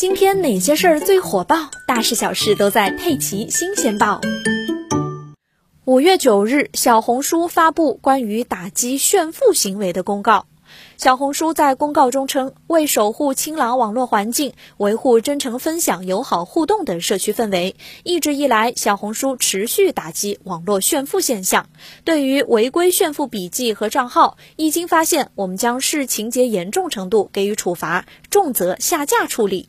今天哪些事儿最火爆？大事小事都在《佩奇新鲜报》。五月九日，小红书发布关于打击炫富行为的公告。小红书在公告中称，为守护清朗网络环境，维护真诚分享、友好互动的社区氛围，一直以来，小红书持续打击网络炫富现象。对于违规炫富笔记和账号，一经发现，我们将视情节严重程度给予处罚，重则下架处理。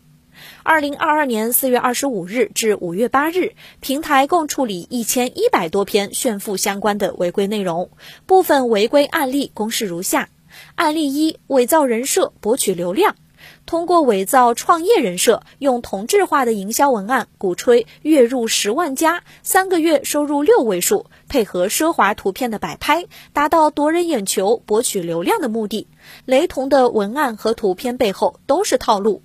二零二二年四月二十五日至五月八日，平台共处理一千一百多篇炫富相关的违规内容，部分违规案例公示如下：案例一，伪造人设博取流量，通过伪造创业人设，用同质化的营销文案，鼓吹月入十万加，三个月收入六位数，配合奢华图片的摆拍，达到夺人眼球、博取流量的目的。雷同的文案和图片背后都是套路。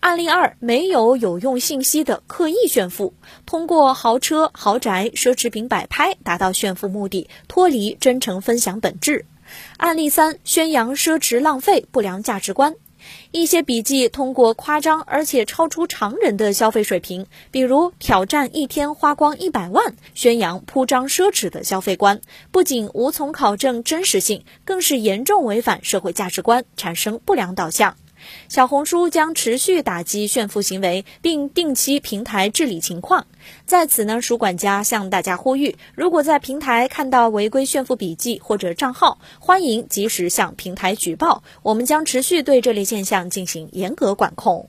案例二，没有有用信息的刻意炫富，通过豪车、豪宅、奢侈品摆拍达到炫富目的，脱离真诚分享本质。案例三，宣扬奢侈浪费不良价值观，一些笔记通过夸张而且超出常人的消费水平，比如挑战一天花光一百万，宣扬铺张奢侈的消费观，不仅无从考证真实性，更是严重违反社会价值观，产生不良导向。小红书将持续打击炫富行为，并定期平台治理情况。在此呢，鼠管家向大家呼吁：如果在平台看到违规炫富笔记或者账号，欢迎及时向平台举报，我们将持续对这类现象进行严格管控。